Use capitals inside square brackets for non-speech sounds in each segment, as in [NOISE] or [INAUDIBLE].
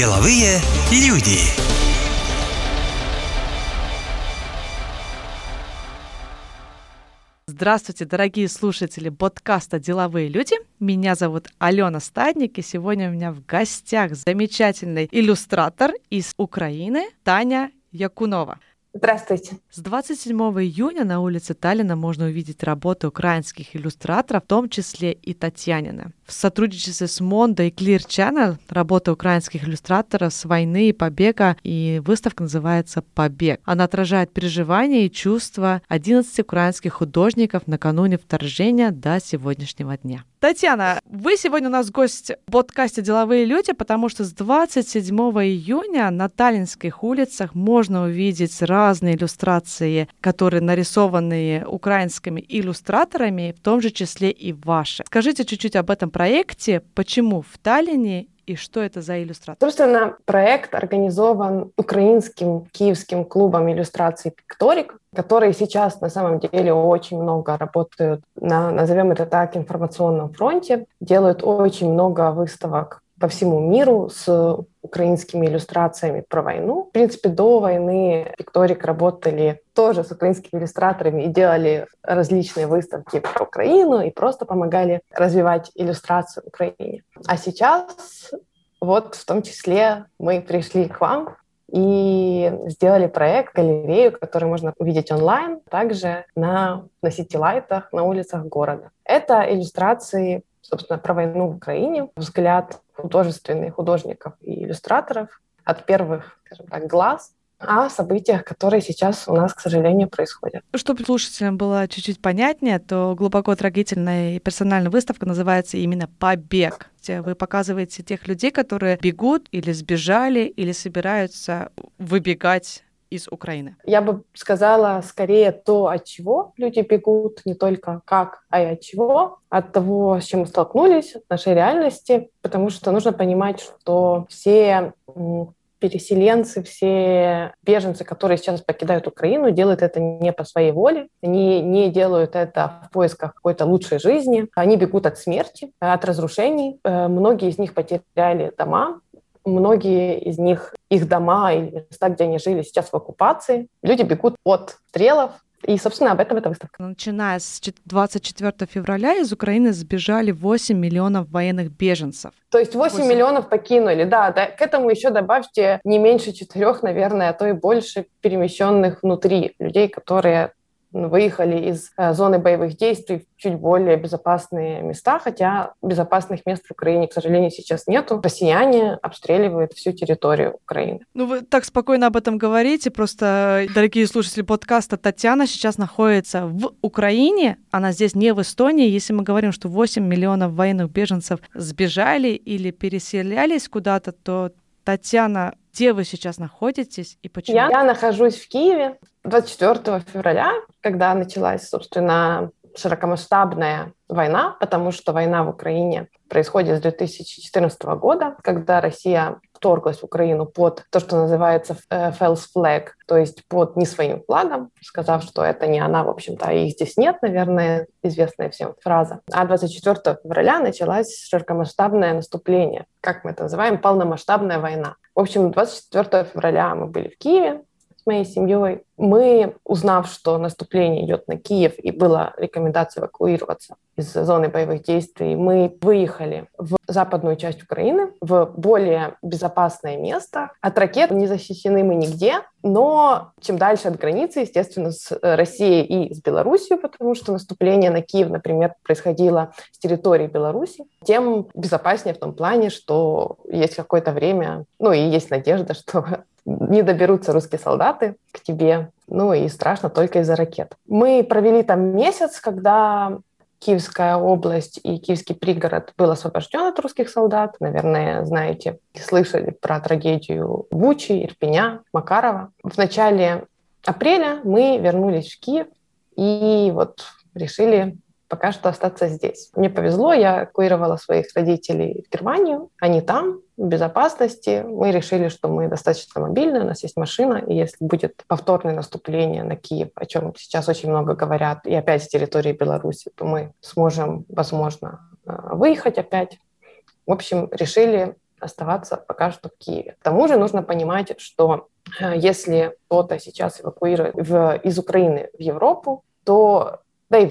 Деловые люди. Здравствуйте, дорогие слушатели подкаста «Деловые люди». Меня зовут Алена Стадник, и сегодня у меня в гостях замечательный иллюстратор из Украины Таня Якунова. Здравствуйте. С 27 июня на улице Таллина можно увидеть работы украинских иллюстраторов, в том числе и Татьянина. В сотрудничестве с Mondo и Clear Channel работа украинских иллюстраторов с войны и побега, и выставка называется «Побег». Она отражает переживания и чувства 11 украинских художников накануне вторжения до сегодняшнего дня. Татьяна, вы сегодня у нас гость в подкасте «Деловые люди», потому что с 27 июня на Таллинских улицах можно увидеть разные иллюстрации, которые нарисованы украинскими иллюстраторами, в том же числе и ваши. Скажите чуть-чуть об этом проекте, почему в Таллине и что это за иллюстратор? Собственно, проект организован украинским киевским клубом иллюстрации «Пикторик», которые сейчас на самом деле очень много работают на, назовем это так, информационном фронте, делают очень много выставок по всему миру с украинскими иллюстрациями про войну. В принципе, до войны Пикторик работали тоже с украинскими иллюстраторами и делали различные выставки про Украину и просто помогали развивать иллюстрацию Украине. А сейчас вот в том числе мы пришли к вам и сделали проект, галерею, который можно увидеть онлайн, также на, на сити-лайтах на улицах города. Это иллюстрации собственно, про войну в Украине, взгляд художественных художников и иллюстраторов от первых, скажем так, глаз о событиях, которые сейчас у нас, к сожалению, происходят. Чтобы слушателям было чуть-чуть понятнее, то глубоко трагительная и персональная выставка называется именно «Побег», вы показываете тех людей, которые бегут или сбежали, или собираются выбегать из Украины? Я бы сказала скорее то, от чего люди бегут, не только как, а и от чего, от того, с чем мы столкнулись, от нашей реальности, потому что нужно понимать, что все переселенцы, все беженцы, которые сейчас покидают Украину, делают это не по своей воле, они не делают это в поисках какой-то лучшей жизни, они бегут от смерти, от разрушений. Э, многие из них потеряли дома, Многие из них, их дома или места, где они жили, сейчас в оккупации. Люди бегут от стрелов, и, собственно, об этом эта выставка. Начиная с 24 февраля из Украины сбежали 8 миллионов военных беженцев. То есть 8, 8. миллионов покинули, да, да. К этому еще добавьте не меньше четырех, наверное, а то и больше перемещенных внутри людей, которые выехали из э, зоны боевых действий в чуть более безопасные места, хотя безопасных мест в Украине, к сожалению, сейчас нету. Россияне обстреливают всю территорию Украины. Ну, вы так спокойно об этом говорите, просто, дорогие слушатели подкаста, Татьяна сейчас находится в Украине, она здесь не в Эстонии. Если мы говорим, что 8 миллионов военных беженцев сбежали или переселялись куда-то, то Татьяна, где вы сейчас находитесь и почему? Я, я нахожусь в Киеве 24 февраля, когда началась, собственно, широкомасштабная война, потому что война в Украине происходит с 2014 года, когда Россия вторглась в Украину под то, что называется э, false flag, то есть под не своим флагом, сказав, что это не она, в общем-то, их здесь нет, наверное, известная всем фраза. А 24 февраля началось широкомасштабное наступление, как мы это называем, полномасштабная война. В общем, 24 февраля мы были в Киеве, с моей семьей. Мы, узнав, что наступление идет на Киев и была рекомендация эвакуироваться из зоны боевых действий, мы выехали в западную часть Украины, в более безопасное место. От ракет не защищены мы нигде, но чем дальше от границы, естественно, с Россией и с Белоруссией, потому что наступление на Киев, например, происходило с территории Беларуси, тем безопаснее в том плане, что есть какое-то время, ну и есть надежда, что [LAUGHS] не доберутся русские солдаты к тебе. Ну и страшно только из-за ракет. Мы провели там месяц, когда Киевская область и Киевский пригород был освобожден от русских солдат. Наверное, знаете, слышали про трагедию Бучи, Ирпеня, Макарова. В начале апреля мы вернулись в Киев и вот решили пока что остаться здесь. Мне повезло, я эвакуировала своих родителей в Германию, они там, безопасности. Мы решили, что мы достаточно мобильны, у нас есть машина, и если будет повторное наступление на Киев, о чем сейчас очень много говорят, и опять с территории Беларуси, то мы сможем, возможно, э, выехать опять. В общем, решили оставаться пока что в Киеве. К тому же нужно понимать, что э, если кто-то сейчас эвакуирует в, из Украины в Европу, то, да и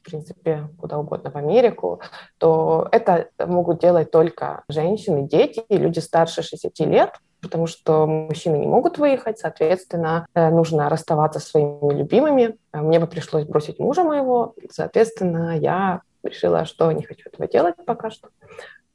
в принципе, куда угодно в Америку, то это могут делать только женщины, дети и люди старше 60 лет, потому что мужчины не могут выехать, соответственно, э, нужно расставаться со своими любимыми. Э, мне бы пришлось бросить мужа моего, соответственно, я решила, что не хочу этого делать пока что.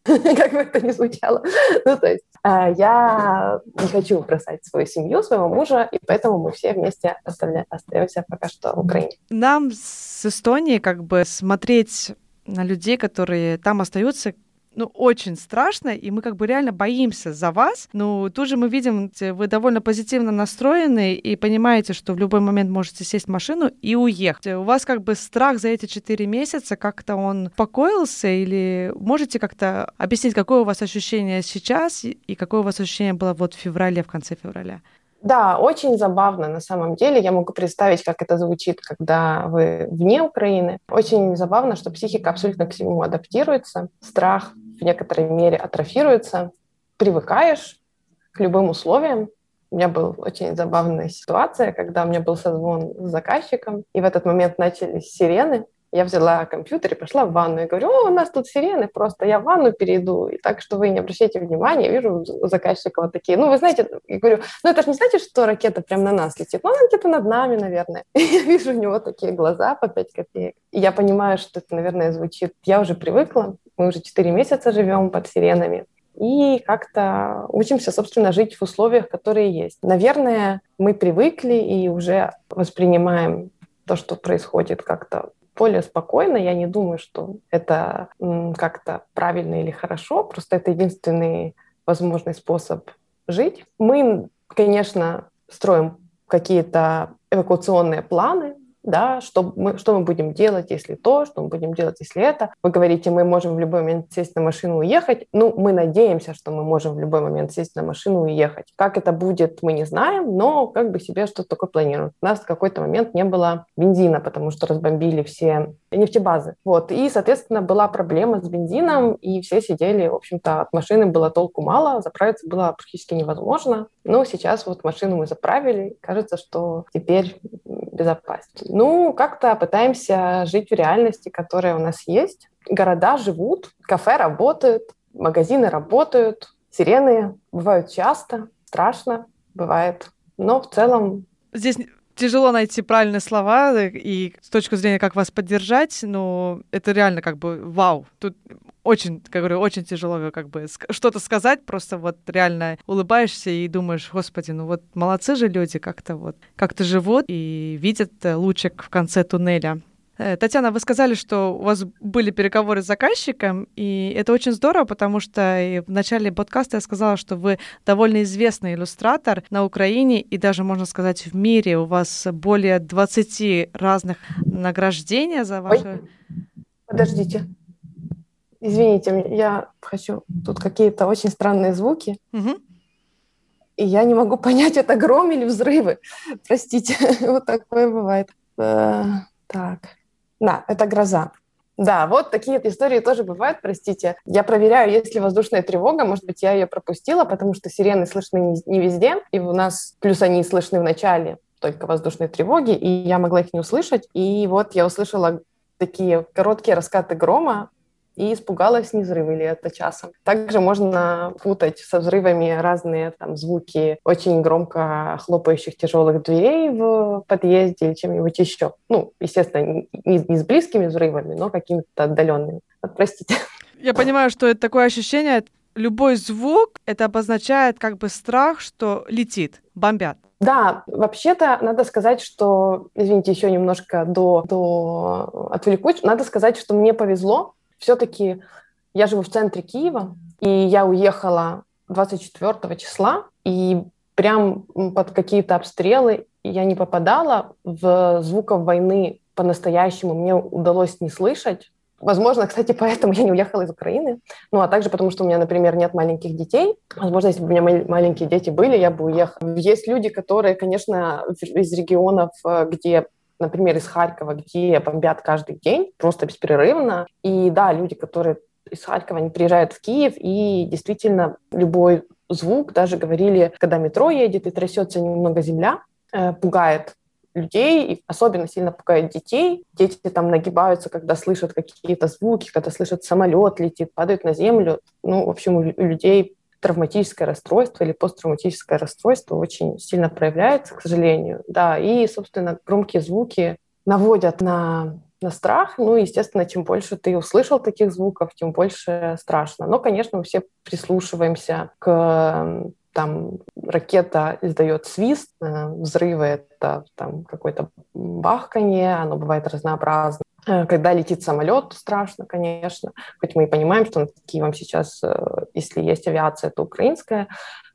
[LAUGHS] как бы это ни звучало. Ну, то есть э, я не хочу бросать свою семью, своего мужа, и поэтому мы все вместе остаемся пока что в Украине. Нам с Эстонии как бы смотреть на людей, которые там остаются, ну, очень страшно, и мы как бы реально боимся за вас. Ну, тут же мы видим, вы довольно позитивно настроены и понимаете, что в любой момент можете сесть в машину и уехать. У вас как бы страх за эти четыре месяца, как-то он покоился, или можете как-то объяснить, какое у вас ощущение сейчас и какое у вас ощущение было вот в феврале, в конце февраля? Да, очень забавно на самом деле. Я могу представить, как это звучит, когда вы вне Украины. Очень забавно, что психика абсолютно к всему адаптируется. Страх в некоторой мере атрофируется, привыкаешь к любым условиям. У меня была очень забавная ситуация, когда у меня был созвон с заказчиком, и в этот момент начались сирены, я взяла компьютер и пошла в ванну. И говорю, о, у нас тут сирены, просто я в ванну перейду. И так, что вы не обращайте внимания, я вижу у заказчика вот такие. Ну, вы знаете, я говорю, ну это же не значит, что ракета прям на нас летит. Ну, она где-то над нами, наверное. И [LAUGHS] я вижу у него такие глаза по 5 копеек. И я понимаю, что это, наверное, звучит. Я уже привыкла, мы уже 4 месяца живем под сиренами и как-то учимся, собственно, жить в условиях, которые есть. Наверное, мы привыкли и уже воспринимаем то, что происходит как-то более спокойно. Я не думаю, что это как-то правильно или хорошо, просто это единственный возможный способ жить. Мы, конечно, строим какие-то эвакуационные планы, да, что мы, что мы будем делать, если то, что мы будем делать, если это. Вы говорите, мы можем в любой момент сесть на машину и уехать. Ну, мы надеемся, что мы можем в любой момент сесть на машину и уехать. Как это будет, мы не знаем, но как бы себе что-то такое планируем. У нас в какой-то момент не было бензина, потому что разбомбили все нефтебазы. Вот. И, соответственно, была проблема с бензином, и все сидели, в общем-то, от машины было толку мало, заправиться было практически невозможно. Но сейчас вот машину мы заправили, кажется, что теперь безопаснее. Ну, как-то пытаемся жить в реальности, которая у нас есть. Города живут, кафе работают, магазины работают, сирены бывают часто, страшно бывает. Но в целом... Здесь тяжело найти правильные слова и с точки зрения, как вас поддержать, но это реально как бы вау. Тут очень, как говорю, очень тяжело как бы что-то сказать, просто вот реально улыбаешься и думаешь, господи, ну вот молодцы же люди как-то вот, как-то живут и видят э, лучик в конце туннеля. Э, Татьяна, вы сказали, что у вас были переговоры с заказчиком, и это очень здорово, потому что в начале подкаста я сказала, что вы довольно известный иллюстратор на Украине и даже, можно сказать, в мире. У вас более 20 разных награждений за ваши... Ой, подождите. Извините, я хочу... Тут какие-то очень странные звуки. Угу. И я не могу [LAUGHS] понять, это гром или взрывы. Простите, [LAUGHS] вот такое бывает. Э, так. Да, это гроза. Да, вот такие истории тоже бывают, простите. Я проверяю, есть ли воздушная тревога. Может быть, я ее пропустила, потому что сирены слышны не везде. И у нас, плюс они слышны в начале только воздушной тревоги, и я могла их не услышать. И вот я услышала такие короткие раскаты грома, и испугалась, не взрывы ли это часом. Также можно путать со взрывами разные там звуки очень громко хлопающих тяжелых дверей в подъезде или чем-нибудь еще. Ну, естественно, не, не с близкими взрывами, но какими-то отдаленными. Вот, простите. Я понимаю, что это такое ощущение, любой звук, это обозначает как бы страх, что летит, бомбят. Да, вообще-то надо сказать, что, извините, еще немножко до, до отвлекусь, надо сказать, что мне повезло, все-таки я живу в центре Киева, и я уехала 24 числа, и прям под какие-то обстрелы я не попадала. В звуков войны по-настоящему мне удалось не слышать. Возможно, [LAUGHS] кстати, поэтому я не уехала из Украины. Ну, а также потому, что у меня, например, нет маленьких детей. Возможно, если бы у меня маленькие дети были, я бы уехала. Есть люди, которые, конечно, из регионов, э, где например, из Харькова, где бомбят каждый день, просто беспрерывно. И да, люди, которые из Харькова, они приезжают в Киев, и действительно любой звук, даже говорили, когда метро едет и трясется немного земля, э, пугает людей, и особенно сильно пугает детей. Дети там нагибаются, когда слышат какие-то звуки, когда слышат самолет летит, падают на землю. Ну, в общем, у людей травматическое расстройство или посттравматическое расстройство очень сильно проявляется, к сожалению. Да, и, собственно, громкие звуки наводят на на страх. Ну, естественно, чем больше ты услышал таких звуков, тем больше страшно. Но, конечно, мы все прислушиваемся к там ракета издает свист, э, взрывы — это там какое-то бахканье, оно бывает разнообразно. Э, когда летит самолет, страшно, конечно. Хоть мы и понимаем, что над Киевом сейчас, э, если есть авиация, то украинская,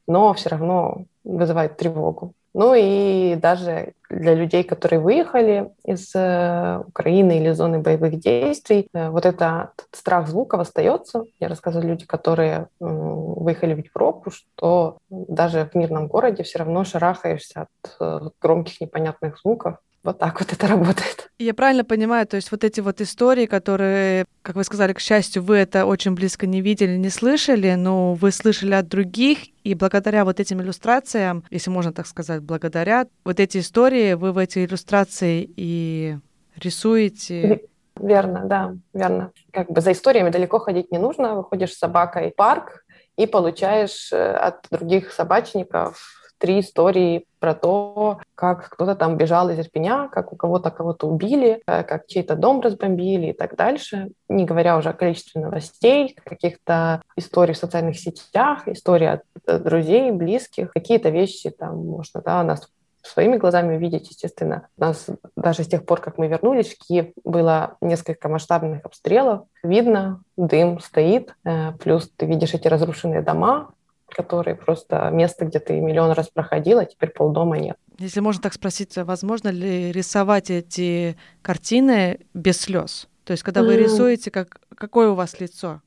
но все равно вызывает тревогу. Ну и даже для людей, которые выехали из э, Украины или зоны боевых действий, вот это, этот страх звуков остается. Я рассказываю люди, которые выехали в Европу, что даже в мирном городе все равно шарахаешься от громких непонятных звуков. Вот так вот это работает. Я правильно понимаю, то есть вот эти вот истории, которые, как вы сказали, к счастью, вы это очень близко не видели, не слышали, но вы слышали от других, и благодаря вот этим иллюстрациям, если можно так сказать, благодаря вот эти истории, вы в эти иллюстрации и рисуете. Верно, да, верно. Как бы за историями далеко ходить не нужно. Выходишь с собакой в парк и получаешь э, от других собачников три истории про то, как кто-то там бежал из Ирпеня, как у кого-то кого-то убили, э, как чей-то дом разбомбили и так дальше. Не говоря уже о количестве новостей, каких-то историй в социальных сетях, истории от э, друзей, близких, какие-то вещи там можно, да, нас своими глазами увидеть, естественно. У нас даже с тех пор, как мы вернулись в Киев, было несколько масштабных обстрелов. Видно, дым стоит, э, плюс ты видишь эти разрушенные дома, которые просто место, где ты миллион раз проходил, а теперь полдома нет. Если можно так спросить, возможно ли рисовать эти картины без слез? То есть, когда вы рисуете, как, какое у вас лицо?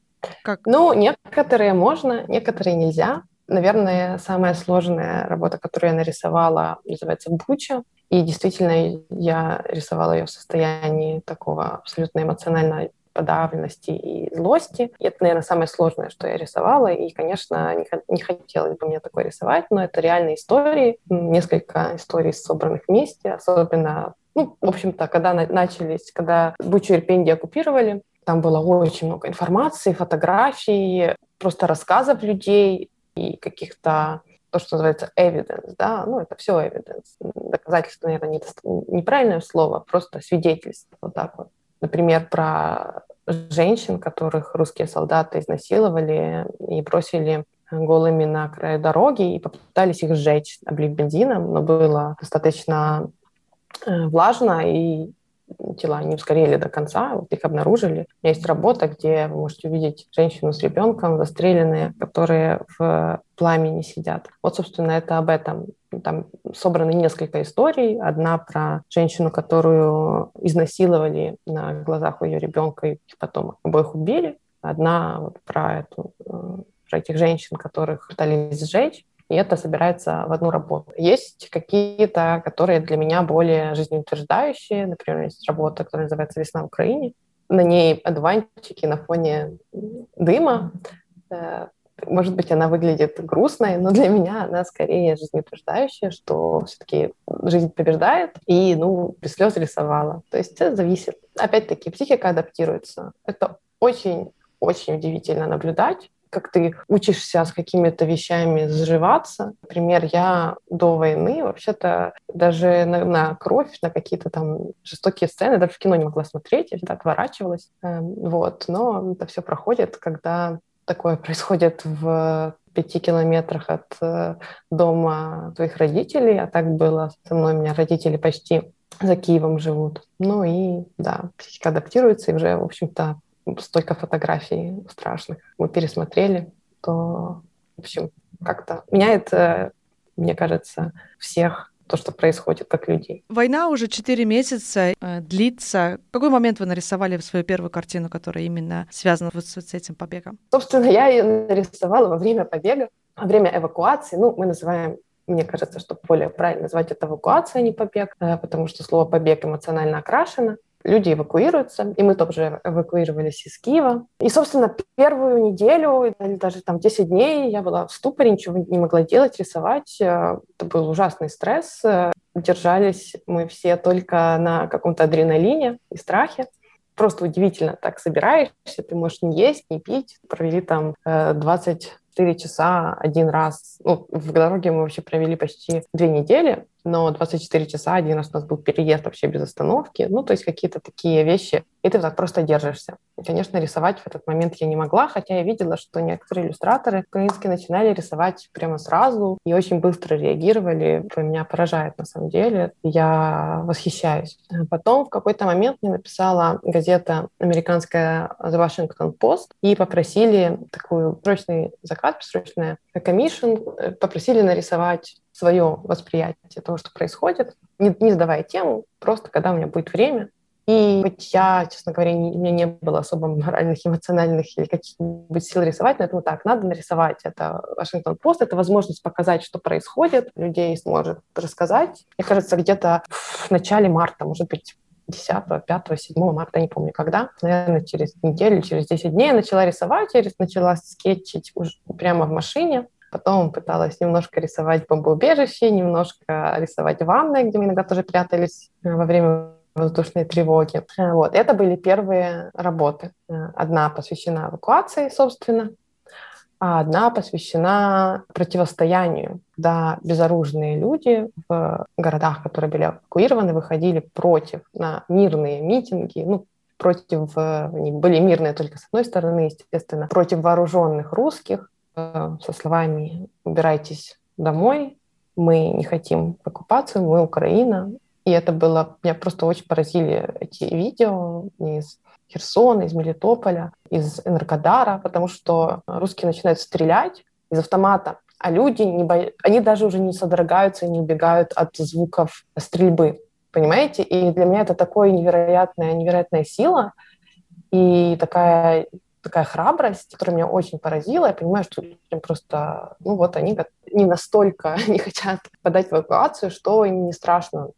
Как? Ну, некоторые можно, некоторые нельзя. Наверное, самая сложная работа, которую я нарисовала, называется «Буча». И действительно, я рисовала ее в состоянии такого абсолютно эмоционально подавленности и злости. И это, наверное, самое сложное, что я рисовала. И, конечно, не, не хотелось бы мне такое рисовать, но это реальные истории, несколько историй, собранных вместе, особенно ну, в общем-то, когда начались, когда Бучу Ирпень оккупировали, там было очень много информации, фотографий, просто рассказов людей и каких-то то, что называется evidence, да, ну, это все evidence. Доказательство, наверное, не, неправильное слово, просто свидетельство, вот так вот например, про женщин, которых русские солдаты изнасиловали и бросили голыми на край дороги и попытались их сжечь, облив бензином, но было достаточно э, влажно, и тела не ускорили до конца, вот их обнаружили. У меня есть работа, где вы можете увидеть женщину с ребенком, застреленные, которые в пламени сидят. Вот, собственно, это об этом. Там собраны несколько историй. Одна про женщину, которую изнасиловали на глазах у ее ребенка и потом обоих убили. Одна вот про эту э, про этих женщин, которых пытались сжечь и это собирается в одну работу. Есть какие-то, которые для меня более жизнеутверждающие. Например, есть работа, которая называется «Весна в Украине». На ней одуванчики на фоне дыма. Может быть, она выглядит грустной, но для меня она скорее жизнеутверждающая, что все-таки жизнь побеждает, и, ну, без слез рисовала. То есть это зависит. Опять-таки, психика адаптируется. Это очень очень удивительно наблюдать, как ты учишься с какими-то вещами заживаться. Например, я до войны вообще-то даже на, на кровь, на какие-то там жестокие сцены, даже в кино не могла смотреть, я всегда отворачивалась. Эм, вот. Но это все проходит, когда такое происходит в пяти километрах от э, дома твоих родителей, а так было со мной, у меня родители почти за Киевом живут. Ну и да, психика адаптируется, и уже, в общем-то, столько фотографий страшных мы пересмотрели, то, в общем, как-то меняет, э, мне кажется, всех то, что происходит, как людей. Война уже четыре месяца э, длится. В какой момент вы нарисовали свою первую картину, которая именно связана вот с, с этим побегом? Собственно, я ее нарисовала во время побега, во время эвакуации. Ну, мы называем мне кажется, что более правильно назвать это эвакуация, а не побег, э, потому что слово «побег» эмоционально окрашено. Люди эвакуируются, и мы тоже эвакуировались из Киева. И, собственно, первую неделю, или даже там 10 дней я была в ступоре, ничего не могла делать, рисовать. Это был ужасный стресс. Держались мы все только на каком-то адреналине и страхе просто удивительно так собираешься, ты можешь не есть, не пить. Провели там 20 э, 4 часа один раз. Ну, в дороге мы вообще провели почти две недели, но 24 часа один раз у нас был переезд вообще без остановки. Ну, то есть какие-то такие вещи, и ты так просто держишься. И, конечно, рисовать в этот момент я не могла, хотя я видела, что некоторые иллюстраторы украинские начинали рисовать прямо сразу и очень быстро реагировали. Это меня поражает на самом деле. Я восхищаюсь. Потом в какой-то момент мне написала газета американская The Washington Post и попросили такой срочный заказ, срочная комиссия, попросили нарисовать свое восприятие того, что происходит, не, не сдавая тему, просто когда у меня будет время. И хоть я, честно говоря, не, у меня не было особо моральных, эмоциональных или каких-нибудь сил рисовать, но это вот так, надо нарисовать. Это Вашингтон Пост, это возможность показать, что происходит, людей сможет рассказать. Мне кажется, где-то в начале марта, может быть, 10, 5, 7 марта, не помню когда, наверное, через неделю, через 10 дней я начала рисовать, я начала скетчить уже прямо в машине, Потом пыталась немножко рисовать бомбоубежище, немножко рисовать ванны, где мы иногда тоже прятались э, во время воздушной тревоги. Э, вот. Это были первые работы. Э, одна посвящена эвакуации, собственно, а одна посвящена противостоянию, когда безоружные люди в городах, которые были эвакуированы, выходили против на мирные митинги, ну, против, они были мирные только с одной стороны, естественно, против вооруженных русских, со словами «убирайтесь домой, мы не хотим оккупацию, мы Украина». И это было, меня просто очень поразили эти видео из Херсона, из Мелитополя, из Энергодара, потому что русские начинают стрелять из автомата, а люди, не бо... они даже уже не содрогаются и не убегают от звуков стрельбы, понимаете? И для меня это такая невероятная, невероятная сила и такая такая храбрость, которая меня очень поразила. Я понимаю, что людям просто, ну вот они не настолько [LAUGHS] не хотят подать в эвакуацию, что им не страшно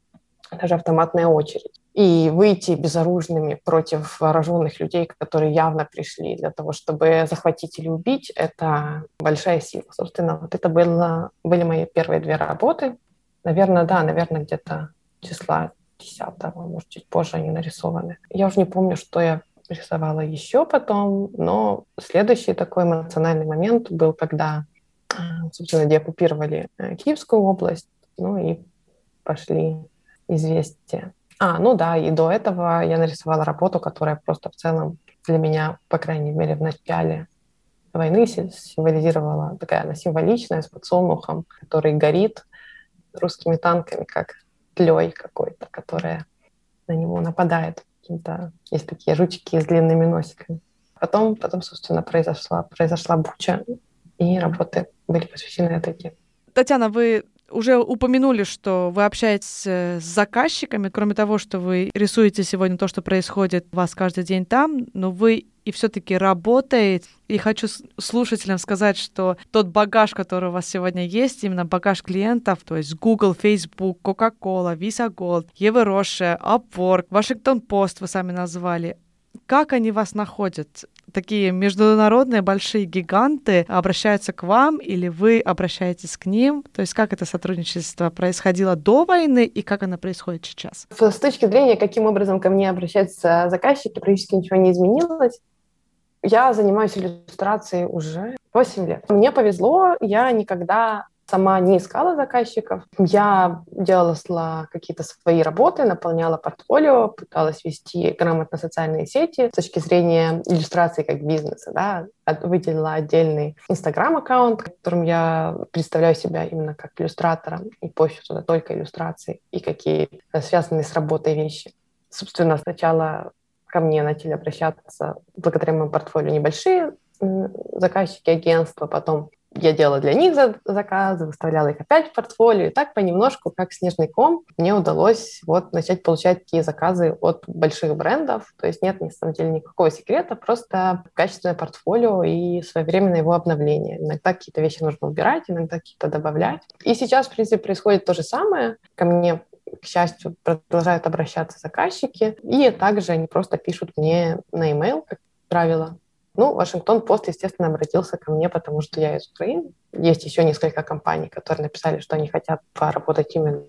даже автоматная очередь. И выйти безоружными против вооруженных людей, которые явно пришли для того, чтобы захватить или убить, это большая сила. Собственно, вот это было, были мои первые две работы. Наверное, да, наверное, где-то числа 10 может, чуть позже они нарисованы. Я уже не помню, что я рисовала еще потом, но следующий такой эмоциональный момент был, когда, а, собственно, деоккупировали э, Киевскую область, ну и пошли известия. А, ну да, и до этого я нарисовала работу, которая просто в целом для меня, по крайней мере, в начале войны символизировала, такая она символичная, с подсолнухом, который горит русскими танками, как тлей какой-то, которая на него нападает каким-то... Есть такие жучки с длинными носиками. Потом, потом собственно, произошла, произошла буча, и работы были посвящены этой. Татьяна, вы уже упомянули, что вы общаетесь э, с заказчиками, кроме того, что вы рисуете сегодня то, что происходит у вас каждый день там, но вы и все-таки работаете. И хочу слушателям сказать, что тот багаж, который у вас сегодня есть, именно багаж клиентов, то есть Google, Facebook, Coca-Cola, Visa Gold, Евероше, Upwork, Washington Post вы сами назвали, как они вас находят? такие международные большие гиганты обращаются к вам или вы обращаетесь к ним? То есть как это сотрудничество происходило до войны и как оно происходит сейчас? С точки зрения, каким образом ко мне обращаются заказчики, практически ничего не изменилось. Я занимаюсь иллюстрацией уже 8 лет. Мне повезло, я никогда сама не искала заказчиков. Я делала какие-то свои работы, наполняла портфолио, пыталась вести грамотно социальные сети с точки зрения иллюстрации как бизнеса. Да? Выделила отдельный Инстаграм-аккаунт, которым я представляю себя именно как иллюстратором и пощу туда только иллюстрации и какие связанные с работой вещи. Собственно, сначала ко мне начали обращаться благодаря моему портфолио небольшие заказчики агентства, потом я делала для них заказы, выставляла их опять в портфолио, и так понемножку, как снежный ком, мне удалось вот начать получать такие заказы от больших брендов. То есть нет, на самом деле, никакого секрета, просто качественное портфолио и своевременное его обновление. Иногда какие-то вещи нужно убирать, иногда какие-то добавлять. И сейчас, в принципе, происходит то же самое. Ко мне к счастью, продолжают обращаться заказчики, и также они просто пишут мне на e-mail, как правило. Ну, Вашингтон Пост, естественно, обратился ко мне, потому что я из Украины. Есть еще несколько компаний, которые написали, что они хотят поработать именно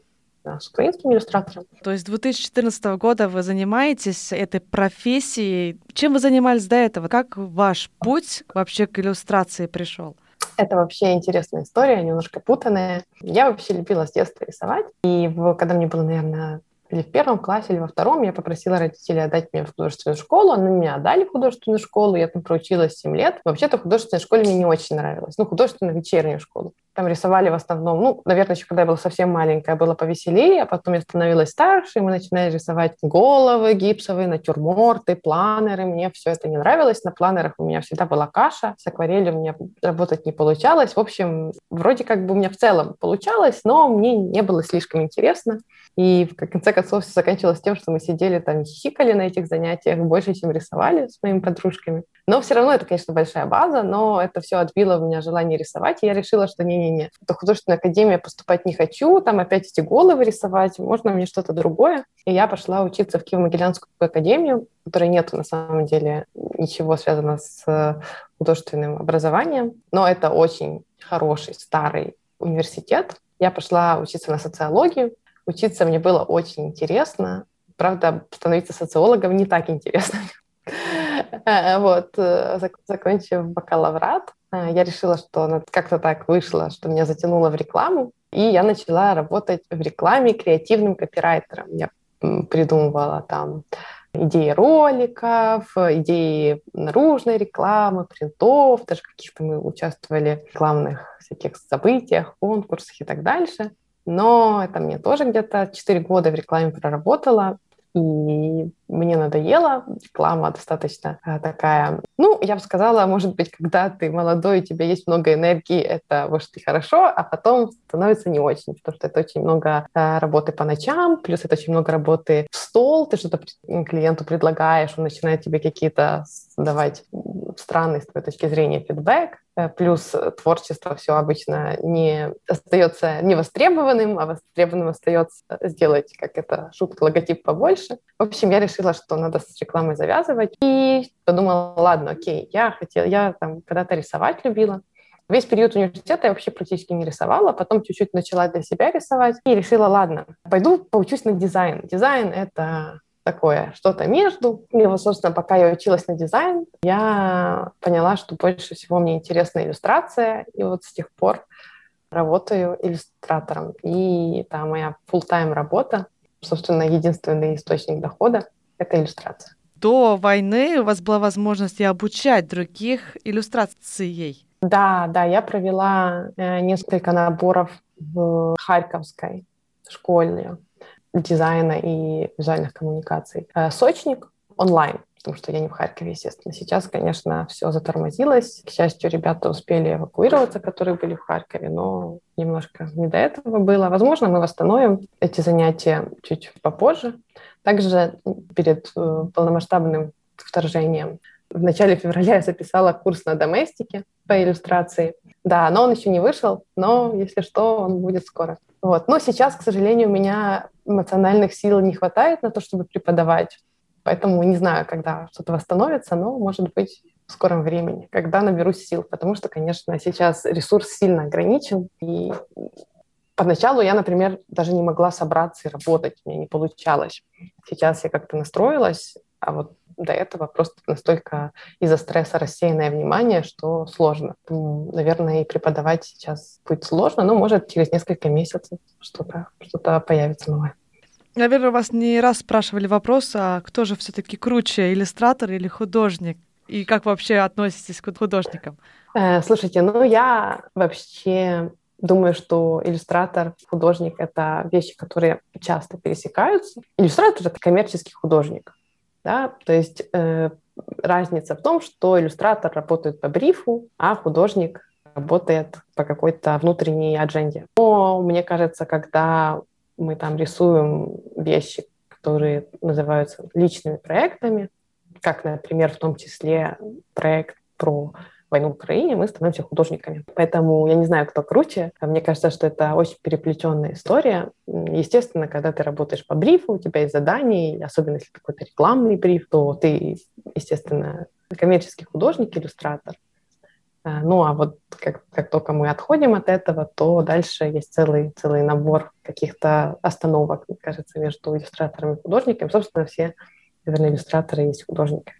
с украинским иллюстратором. То есть с 2014 года вы занимаетесь этой профессией. Чем вы занимались до этого? Как ваш путь вообще к иллюстрации пришел? Это вообще интересная история, немножко путанная. Я вообще любила с детства рисовать. И в, когда мне было, наверное, или в первом классе, или во втором я попросила родителей отдать меня в художественную школу. Они меня отдали в художественную школу, я там проучилась 7 лет. Вообще-то художественная школе мне не очень нравилась. Ну, художественную вечернюю школу. Там рисовали в основном, ну, наверное, еще когда я была совсем маленькая, было повеселее, а потом я становилась старше, и мы начинали рисовать головы гипсовые, натюрморты, планеры. Мне все это не нравилось. На планерах у меня всегда была каша, с акварелью у меня работать не получалось. В общем, вроде как бы у меня в целом получалось, но мне не было слишком интересно. И в конце концов все заканчивалось тем, что мы сидели там хихикали на этих занятиях больше, чем рисовали с моими подружками. Но все равно это, конечно, большая база, но это все отбило у меня желание рисовать, и я решила, что не-не-не, в художественную академию поступать не хочу, там опять эти головы рисовать, можно мне что-то другое. И я пошла учиться в Киево-Могилянскую академию, в которой нет на самом деле ничего связанного с художественным образованием, но это очень хороший старый университет. Я пошла учиться на социологию, Учиться мне было очень интересно. Правда, становиться социологом не так интересно. Э, вот, э, закончив бакалаврат, э, я решила, что как-то так вышло, что меня затянуло в рекламу, и я начала работать в рекламе креативным копирайтером. Я придумывала там идеи роликов, идеи наружной рекламы, принтов, даже каких-то мы участвовали в рекламных всяких событиях, конкурсах и так дальше. Но это мне тоже где-то 4 года в рекламе проработала, и мне надоело. Реклама достаточно э, такая, ну, я бы сказала, может быть, когда ты молодой, у тебя есть много энергии, это может и хорошо, а потом становится не очень, потому что это очень много э, работы по ночам, плюс это очень много работы в стол, ты что-то клиенту предлагаешь, он начинает тебе какие-то давать странный с твоей точки зрения фидбэк, Э, плюс творчество все обычно не остается невостребованным, а востребованным остается сделать, как это, шутка, логотип побольше. В общем, я решила, что надо с рекламой завязывать. И подумала, ладно, окей, я хотела, я там когда-то рисовать любила. Весь период университета я вообще практически не рисовала, потом чуть-чуть начала для себя рисовать и решила, ладно, пойду поучусь на дизайн. Дизайн — это такое, что-то между. И вот, собственно, пока я училась на дизайн, я поняла, что больше всего мне интересна иллюстрация, и вот с тех пор работаю иллюстратором. И это моя full-time работа, собственно, единственный источник дохода — это иллюстрация. До войны у вас была возможность и обучать других иллюстрацией. Да, да, я провела э, несколько наборов в Харьковской школе дизайна и визуальных коммуникаций. Э, сочник онлайн, потому что я не в Харькове, естественно. Сейчас, конечно, все затормозилось. К счастью, ребята успели эвакуироваться, которые были в Харькове, но немножко не до этого было. Возможно, мы восстановим эти занятия чуть попозже. Также перед э, полномасштабным вторжением в начале февраля я записала курс на доместике по иллюстрации. Да, но он еще не вышел, но если что, он будет скоро. Вот. Но сейчас, к сожалению, у меня эмоциональных сил не хватает на то, чтобы преподавать. Поэтому не знаю, когда что-то восстановится, но, может быть, в скором времени, когда наберусь сил. Потому что, конечно, сейчас ресурс сильно ограничен. И поначалу я, например, даже не могла собраться и работать. Мне не получалось. Сейчас я как-то настроилась, а вот до этого просто настолько из-за стресса рассеянное внимание, что сложно. Наверное, и преподавать сейчас будет сложно, но может через несколько месяцев что-то что появится новое. Наверное, вас не раз спрашивали вопрос, а кто же все-таки круче, иллюстратор или художник? И как вообще относитесь к художникам? Э, слушайте, ну я вообще думаю, что иллюстратор, художник — это вещи, которые часто пересекаются. Иллюстратор — это коммерческий художник. Да? То есть э, разница в том, что иллюстратор работает по брифу, а художник работает по какой-то внутренней адженде. Но мне кажется, когда мы там рисуем вещи, которые называются личными проектами, как, например, в том числе проект про войну в Украине, мы становимся художниками. Поэтому я не знаю, кто круче. Мне кажется, что это очень переплетенная история. Естественно, когда ты работаешь по брифу, у тебя есть задания, особенно если какой-то рекламный бриф, то ты, естественно, коммерческий художник, иллюстратор. А, ну а вот как, как только мы отходим от этого, то дальше есть целый, целый набор каких-то остановок, мне кажется, между иллюстраторами и художниками. Собственно, все, наверное, иллюстраторы есть художники.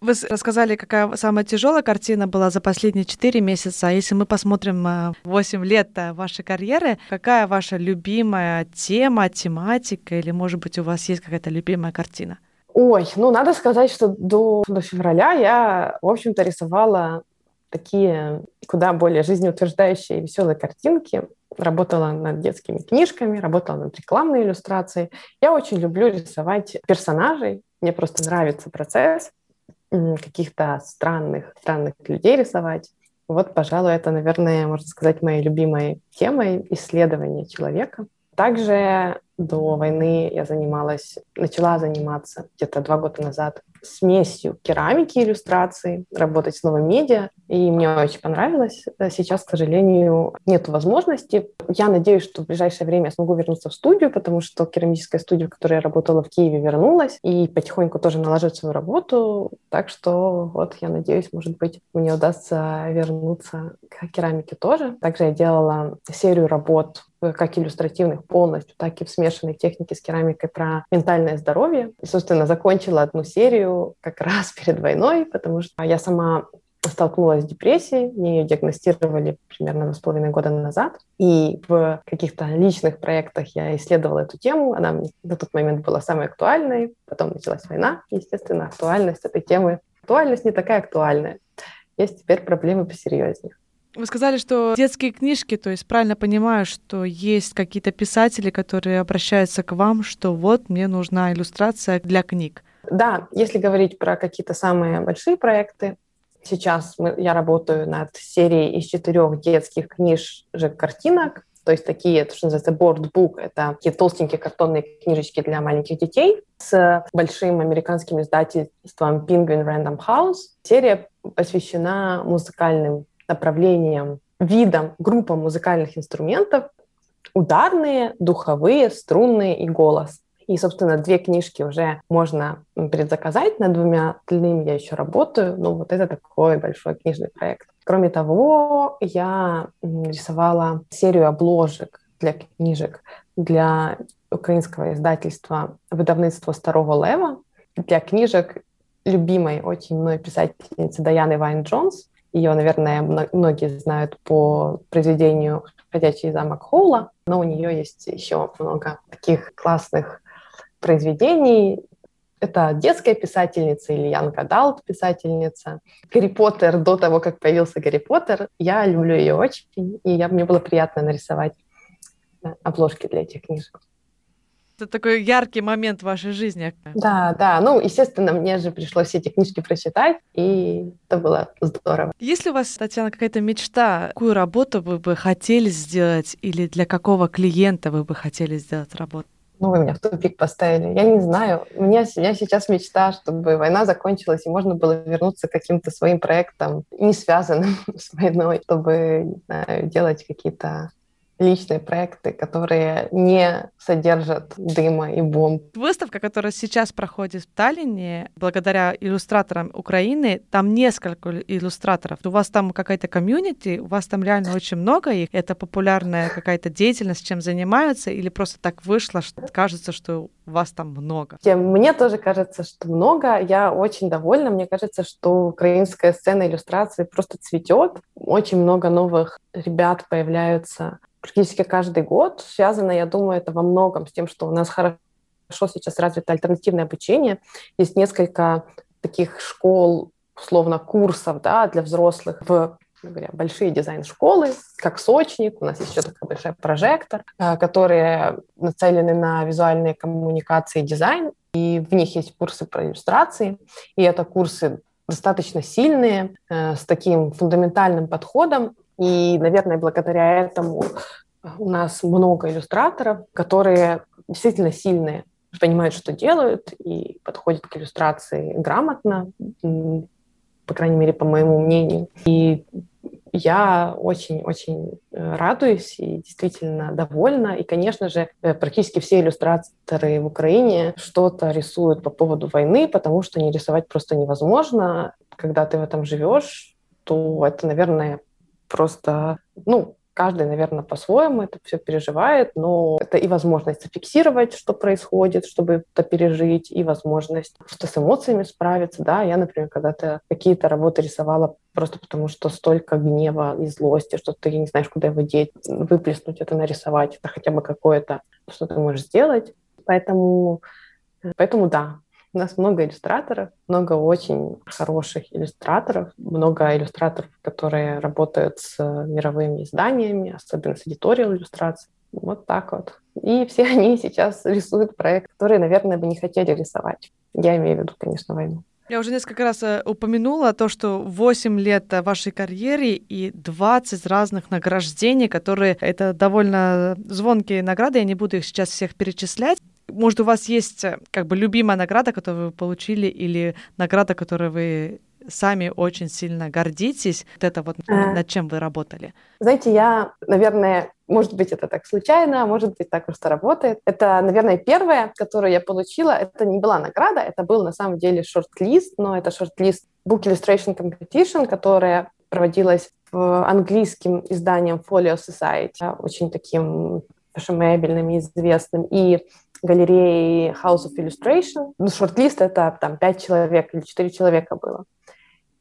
Вы рассказали, какая самая тяжелая картина была за последние четыре месяца. Если мы посмотрим 8 лет вашей карьеры, какая ваша любимая тема, тематика, или, может быть, у вас есть какая-то любимая картина? Ой, ну, надо сказать, что до, до февраля я, в общем-то, рисовала такие куда более жизнеутверждающие и веселые картинки. Работала над детскими книжками, работала над рекламной иллюстрацией. Я очень люблю рисовать персонажей. Мне просто нравится процесс каких-то странных, странных людей рисовать. Вот, пожалуй, это, наверное, можно сказать, моей любимой темой исследования человека. Также до войны я занималась, начала заниматься где-то два года назад смесью керамики и иллюстрации, работать с новым медиа, и мне очень понравилось. Сейчас, к сожалению, нет возможности. Я надеюсь, что в ближайшее время я смогу вернуться в студию, потому что керамическая студия, в которой я работала в Киеве, вернулась, и потихоньку тоже наложить свою работу. Так что вот я надеюсь, может быть, мне удастся вернуться к керамике тоже. Также я делала серию работ как иллюстративных полностью, так и в смешанной технике с керамикой про ментальное здоровье. И, собственно, закончила одну серию как раз [LAUGHS] перед войной, потому что я сама столкнулась с депрессией, мне ее диагностировали примерно два с половиной года назад, и в каких-то личных проектах я исследовала эту тему, она на тот момент была самой актуальной, потом началась война, естественно, актуальность этой темы, актуальность не такая актуальная, есть теперь проблемы посерьезнее. Вы сказали, что детские книжки, то есть правильно понимаю, что есть какие-то писатели, которые обращаются к вам, что вот мне нужна иллюстрация для книг. Да, если говорить про какие-то самые большие проекты, сейчас мы, я работаю над серией из четырех детских книжек картинок, то есть такие, то, что называется board это такие толстенькие картонные книжечки для маленьких детей с большим американским издательством Penguin Random House. Серия посвящена музыкальным направлениям, видам, группам музыкальных инструментов, ударные, духовые, струнные и голос. И, собственно, две книжки уже можно предзаказать, над двумя остальными я еще работаю. Ну, вот это такой большой книжный проект. Кроме того, я рисовала серию обложек для книжек для украинского издательства «Выдавництво Старого Лева», для книжек любимой очень мной писательницы Даяны Вайн Джонс. Ее, наверное, многие знают по произведению «Ходячий замок Хоула», но у нее есть еще много таких классных произведений. Это детская писательница или young adult писательница. Гарри Поттер до того, как появился Гарри Поттер. Я люблю ее очень, и я, мне было приятно нарисовать э, обложки для этих книжек. Это такой яркий момент в вашей жизни. Да, да. Ну, естественно, мне же пришлось все эти книжки прочитать, и это было здорово. Есть ли у вас, Татьяна, какая-то мечта, какую работу вы бы хотели сделать, или для какого клиента вы бы хотели сделать работу? Ну, вы меня в тупик поставили. Я не знаю. У меня, у меня сейчас мечта, чтобы война закончилась, и можно было вернуться к каким-то своим проектам, не связанным [LAUGHS] с войной, чтобы не знаю, делать какие-то личные проекты, которые не содержат дыма и бомб. Выставка, которая сейчас проходит в Таллине, благодаря иллюстраторам Украины, там несколько иллюстраторов. У вас там какая-то комьюнити, у вас там реально очень много их. Это популярная какая-то деятельность, чем занимаются, или просто так вышло, что кажется, что у вас там много? Мне тоже кажется, что много. Я очень довольна. Мне кажется, что украинская сцена иллюстрации просто цветет. Очень много новых ребят появляются практически каждый год. Связано, я думаю, это во многом с тем, что у нас хорошо сейчас развито альтернативное обучение. Есть несколько таких школ, условно, курсов да, для взрослых в говоря, большие дизайн-школы, как Сочник, у нас есть еще такой большой прожектор, э, которые нацелены на визуальные коммуникации и дизайн, и в них есть курсы про иллюстрации, и это курсы достаточно сильные, э, с таким фундаментальным подходом, и, наверное, благодаря этому у нас много иллюстраторов, которые действительно сильные, понимают, что делают, и подходят к иллюстрации грамотно, по крайней мере, по моему мнению. И я очень-очень э, радуюсь и действительно довольна. И, конечно же, э, практически все иллюстраторы в Украине что-то рисуют по поводу войны, потому что не рисовать просто невозможно. Когда ты в этом живешь, то это, наверное, просто, ну, Каждый, наверное, по-своему это все переживает, но это и возможность зафиксировать, что происходит, чтобы это пережить, и возможность что с эмоциями справиться. Да, я, например, когда-то какие-то работы рисовала просто потому, что столько гнева и злости, что ты не знаешь, куда его деть, выплеснуть это, нарисовать, это хотя бы какое-то, что ты можешь сделать. Поэтому, поэтому да, у нас много иллюстраторов, много очень хороших иллюстраторов, много иллюстраторов, которые работают с мировыми изданиями, особенно с эдиториал иллюстрацией. Вот так вот. И все они сейчас рисуют проект, который, наверное, бы не хотели рисовать. Я имею в виду, конечно, войну. Я уже несколько раз э, упомянула то, что 8 лет вашей карьере и 20 разных награждений, которые это довольно звонкие награды, я не буду их сейчас всех перечислять. Может, у вас есть э, как бы любимая награда, которую вы получили, или награда, которой вы сами очень сильно гордитесь? Вот это вот а... над чем вы работали? Знаете, я, наверное, может быть, это так случайно, может быть, так просто работает. Это, наверное, первое, которое я получила. Это не была награда, это был на самом деле шорт-лист, но это шорт-лист Book Illustration Competition, которая проводилась в английским изданием Folio Society, очень таким фashionabельным и известным. И галереи House of Illustration. Ну, шорт-лист — это там пять человек или четыре человека было.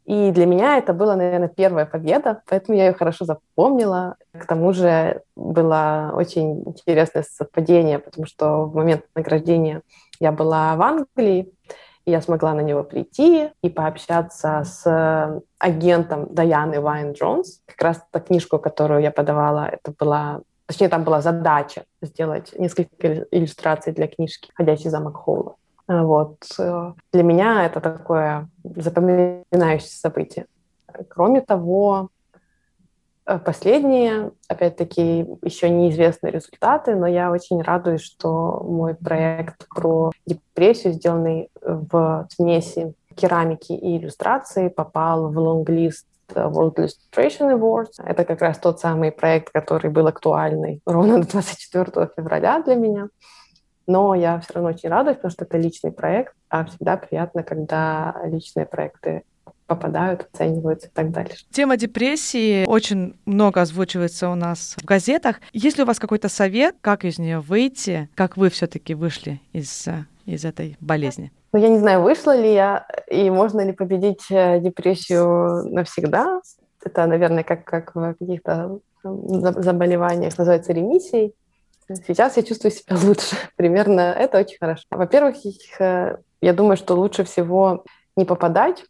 И для меня это была, наверное, первая победа, поэтому я ее хорошо запомнила. К тому же было очень интересное совпадение, потому что в момент награждения я была в Англии, и я смогла на него прийти и пообщаться с агентом Даяны Вайн Джонс. Как раз та книжку, которую я подавала, это была Точнее, там была задача сделать несколько иллюстраций для книжки «Ходячий замок Хоула». А, вот. Э, для меня это такое запоминающееся событие. Кроме того, э, последние, опять-таки, еще неизвестные результаты, но я очень радуюсь, что мой проект про депрессию, сделанный в смеси керамики и иллюстрации, попал в лонглист World Illustration Awards. Это как раз тот самый проект, который был актуальный ровно до 24 февраля для меня. Но я все равно очень радуюсь, потому что это личный проект, а всегда приятно, когда личные проекты попадают, оцениваются и так дальше. Тема депрессии очень много озвучивается у нас в газетах. Есть ли у вас какой-то совет, как из нее выйти, как вы все-таки вышли из, из этой болезни? Ну, я не знаю, вышла ли я, и можно ли победить э, депрессию навсегда. Это, наверное, как, как в каких-то заболеваниях называется ремиссией. Сейчас я чувствую себя [LAUGHS] лучше. Примерно это очень хорошо. Во-первых, э, я думаю, что лучше всего не попадать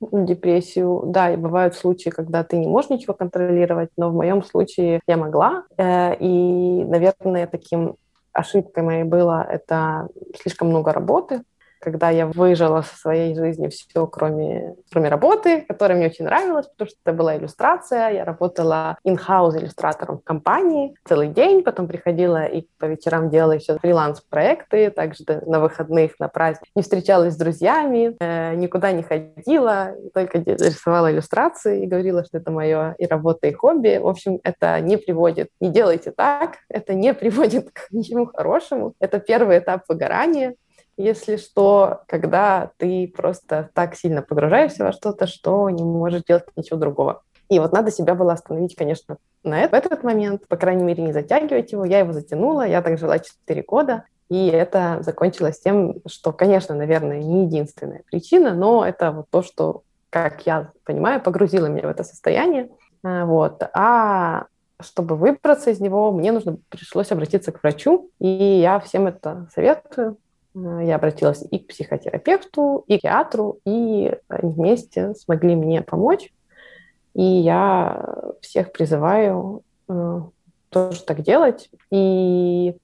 в депрессию. Да, и бывают случаи, когда ты не можешь ничего контролировать, но в моем случае я могла. Э, и, наверное, таким ошибкой моей было это слишком много работы, когда я выжила со своей жизни все, кроме, кроме работы, которая мне очень нравилась, потому что это была иллюстрация. Я работала in-house иллюстратором в компании целый день, потом приходила и по вечерам делала еще фриланс-проекты, также на выходных, на праздник. Не встречалась с друзьями, э, никуда не ходила, только рисовала иллюстрации и говорила, что это мое и работа, и хобби. В общем, это не приводит, не делайте так, это не [LAUGHS] приводит к ничему хорошему. Это первый этап выгорания, если что, когда ты просто так сильно погружаешься во что-то, что не можешь делать ничего другого. И вот надо себя было остановить, конечно, на этот, этот момент, по крайней мере, не затягивать его. Я его затянула, я так жила 4 года, и это закончилось тем, что, конечно, наверное, не единственная причина, но это вот то, что, как я понимаю, погрузило меня в это состояние. А, вот. А чтобы выбраться из него, мне нужно пришлось обратиться к врачу, и я всем это советую. Э, я обратилась и к психотерапевту, и к театру, и они вместе смогли мне помочь. И я всех призываю э, тоже так делать. И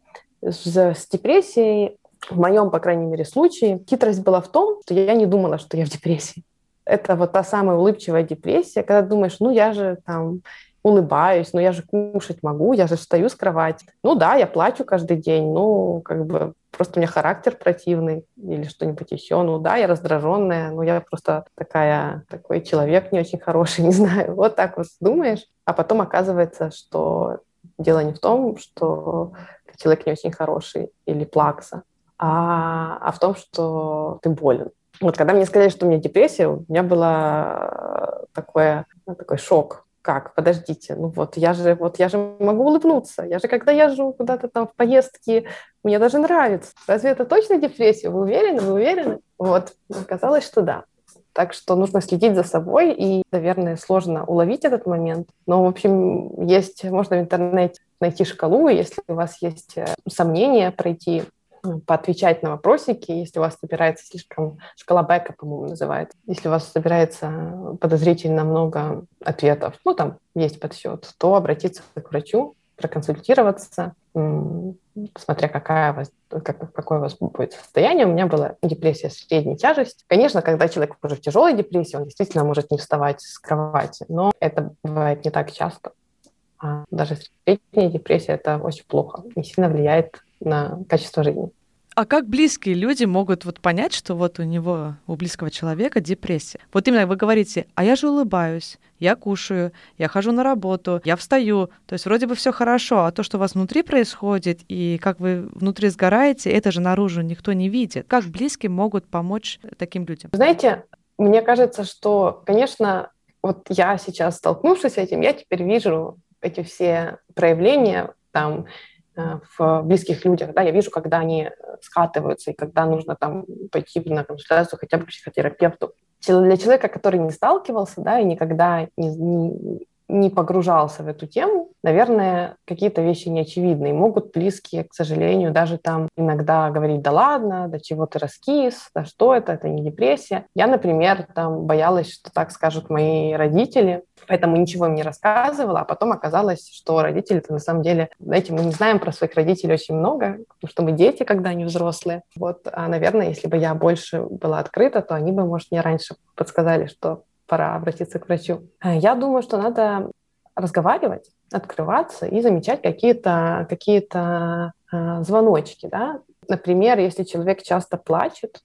с, депрессией, в моем, по крайней мере, случае, хитрость была в том, что я не думала, что я в депрессии. Это вот та самая улыбчивая депрессия, когда думаешь, ну я же там улыбаюсь, но я же кушать могу, я же встаю с кровати. Ну да, я плачу каждый день, ну как бы просто у меня характер противный или что-нибудь еще. Ну да, я раздраженная, но я просто такая, такой человек не очень хороший, [LAUGHS] не знаю. Вот так вот думаешь, а потом оказывается, что дело не в том, что человек не очень хороший или плакса, а, а в том, что ты болен. Вот когда мне сказали, что у меня депрессия, у меня было такое, ну, такой шок как, подождите, ну вот я же, вот я же могу улыбнуться, я же когда езжу куда-то там в поездки, мне даже нравится. Разве это точно депрессия? Вы уверены? Вы уверены? Вот, оказалось, что да. Так что нужно следить за собой, и, наверное, сложно уловить этот момент. Но, в общем, есть, можно в интернете найти шкалу, если у вас есть э, сомнения, пройти поотвечать на вопросики, если у вас собирается слишком... Шкала Бека, по-моему, называется. Если у вас собирается подозрительно много ответов, ну, там есть подсчет, то обратиться к врачу, проконсультироваться, смотря какая у вас, как, какое у вас будет состояние. У меня была депрессия средней тяжести. Конечно, когда человек уже в тяжелой депрессии, он действительно может не вставать с кровати, но это бывает не так часто. А даже средняя депрессия – это очень плохо и сильно влияет на качество жизни. А как близкие люди могут вот понять, что вот у него, у близкого человека депрессия? Вот именно вы говорите, а я же улыбаюсь, я кушаю, я хожу на работу, я встаю. То есть вроде бы все хорошо, а то, что у вас внутри происходит, и как вы внутри сгораете, это же наружу никто не видит. Как близкие могут помочь таким людям? Знаете, мне кажется, что, конечно, вот я сейчас, столкнувшись с этим, я теперь вижу эти все проявления там в близких людях, да, я вижу, когда они э, скатываются и когда нужно там пойти на консультацию хотя бы к психотерапевту. Для человека, который не сталкивался, да, и никогда не, не, не погружался в эту тему, наверное, какие-то вещи неочевидные. Могут близкие, к сожалению, даже там иногда говорить, да ладно, да чего ты раскис, да что это, это не депрессия. Я, например, там боялась, что так скажут мои родители, поэтому ничего им не рассказывала, а потом оказалось, что родители-то на самом деле, знаете, мы не знаем про своих родителей очень много, потому что мы дети, когда они взрослые. Вот, а, наверное, если бы я больше была открыта, то они бы, может, мне раньше подсказали, что пора обратиться к врачу. Э, я думаю, что надо разговаривать, открываться и замечать какие-то какие э, звоночки. Да? Например, если человек часто плачет,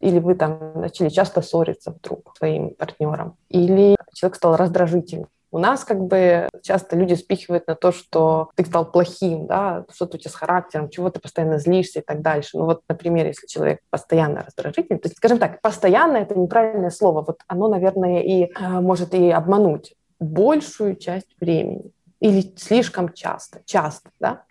или вы там начали часто ссориться вдруг с своим партнером, или человек стал раздражительным, у нас как бы часто люди спихивают на то, что ты стал плохим, да, что-то у тебя с характером, чего ты постоянно злишься и так дальше. Ну вот, например, если человек постоянно раздражительный, то скажем так, постоянно это неправильное слово, вот оно, наверное, и э, может и обмануть большую часть времени или слишком часто, часто, да,